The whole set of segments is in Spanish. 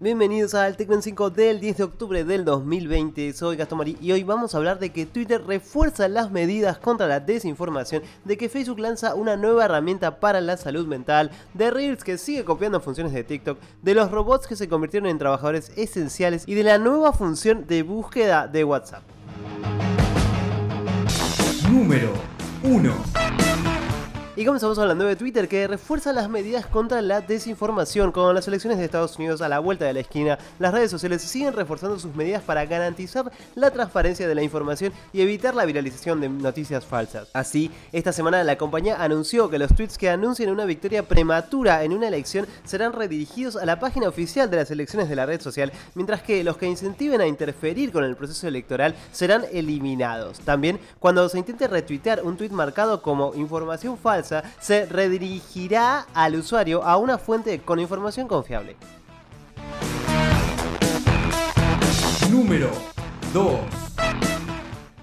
Bienvenidos al Tecno en 5 del 10 de octubre del 2020. Soy Gastón Marí y hoy vamos a hablar de que Twitter refuerza las medidas contra la desinformación, de que Facebook lanza una nueva herramienta para la salud mental, de Reels que sigue copiando funciones de TikTok, de los robots que se convirtieron en trabajadores esenciales y de la nueva función de búsqueda de WhatsApp. Número 1. Y comenzamos hablando de Twitter que refuerza las medidas contra la desinformación. Con las elecciones de Estados Unidos a la vuelta de la esquina, las redes sociales siguen reforzando sus medidas para garantizar la transparencia de la información y evitar la viralización de noticias falsas. Así, esta semana la compañía anunció que los tweets que anuncien una victoria prematura en una elección serán redirigidos a la página oficial de las elecciones de la red social, mientras que los que incentiven a interferir con el proceso electoral serán eliminados. También, cuando se intente retuitear un tweet marcado como información falsa, se redirigirá al usuario a una fuente con información confiable. Número 2.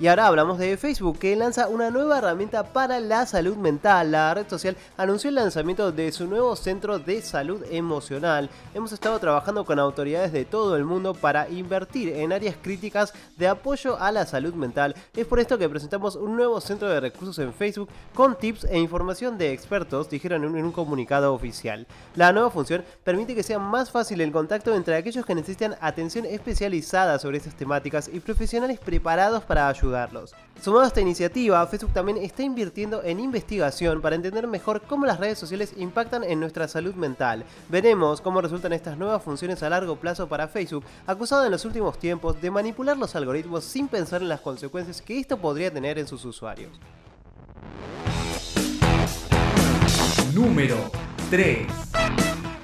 Y ahora hablamos de Facebook, que lanza una nueva herramienta para la salud mental. La red social anunció el lanzamiento de su nuevo centro de salud emocional. Hemos estado trabajando con autoridades de todo el mundo para invertir en áreas críticas de apoyo a la salud mental. Es por esto que presentamos un nuevo centro de recursos en Facebook con tips e información de expertos, dijeron en un comunicado oficial. La nueva función permite que sea más fácil el contacto entre aquellos que necesitan atención especializada sobre estas temáticas y profesionales preparados para ayudar Sumado a esta iniciativa, Facebook también está invirtiendo en investigación para entender mejor cómo las redes sociales impactan en nuestra salud mental. Veremos cómo resultan estas nuevas funciones a largo plazo para Facebook, acusado en los últimos tiempos de manipular los algoritmos sin pensar en las consecuencias que esto podría tener en sus usuarios. Número 3.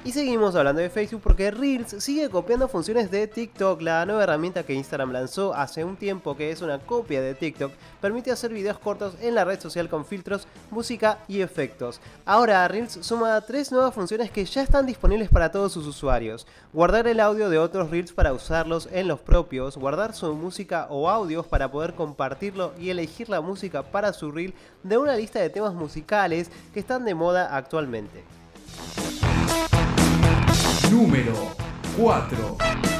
Y seguimos hablando de Facebook porque Reels sigue copiando funciones de TikTok. La nueva herramienta que Instagram lanzó hace un tiempo, que es una copia de TikTok, permite hacer videos cortos en la red social con filtros, música y efectos. Ahora Reels suma tres nuevas funciones que ya están disponibles para todos sus usuarios. Guardar el audio de otros Reels para usarlos en los propios, guardar su música o audios para poder compartirlo y elegir la música para su Reel de una lista de temas musicales que están de moda actualmente. Número 4.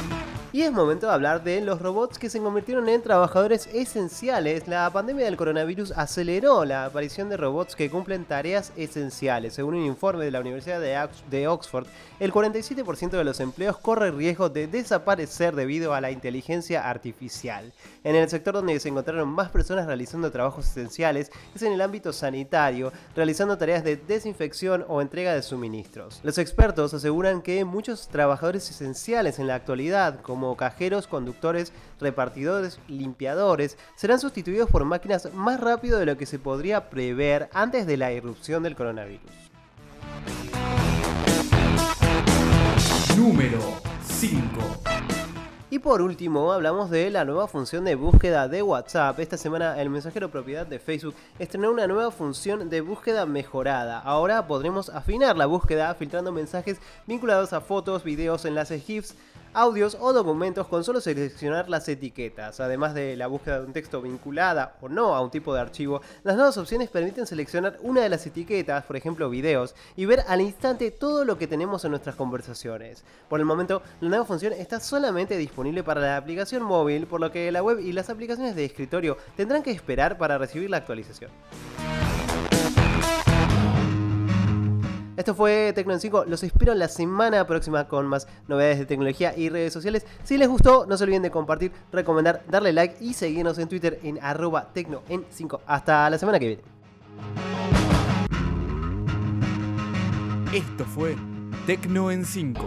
Y es momento de hablar de los robots que se convirtieron en trabajadores esenciales. La pandemia del coronavirus aceleró la aparición de robots que cumplen tareas esenciales. Según un informe de la Universidad de Oxford, el 47% de los empleos corre riesgo de desaparecer debido a la inteligencia artificial. En el sector donde se encontraron más personas realizando trabajos esenciales es en el ámbito sanitario, realizando tareas de desinfección o entrega de suministros. Los expertos aseguran que muchos trabajadores esenciales en la actualidad, como como cajeros, conductores, repartidores, limpiadores, serán sustituidos por máquinas más rápido de lo que se podría prever antes de la irrupción del coronavirus. Número 5. Y por último, hablamos de la nueva función de búsqueda de WhatsApp. Esta semana el mensajero propiedad de Facebook estrenó una nueva función de búsqueda mejorada. Ahora podremos afinar la búsqueda filtrando mensajes vinculados a fotos, videos, enlaces GIFs, audios o documentos con solo seleccionar las etiquetas. Además de la búsqueda de un texto vinculada o no a un tipo de archivo, las nuevas opciones permiten seleccionar una de las etiquetas, por ejemplo videos, y ver al instante todo lo que tenemos en nuestras conversaciones. Por el momento, la nueva función está solamente disponible para la aplicación móvil, por lo que la web y las aplicaciones de escritorio tendrán que esperar para recibir la actualización. Esto fue Tecno en 5. Los espero la semana próxima con más novedades de tecnología y redes sociales. Si les gustó, no se olviden de compartir, recomendar, darle like y seguirnos en Twitter en arroba tecno en 5. Hasta la semana que viene. Esto fue Tecno en 5.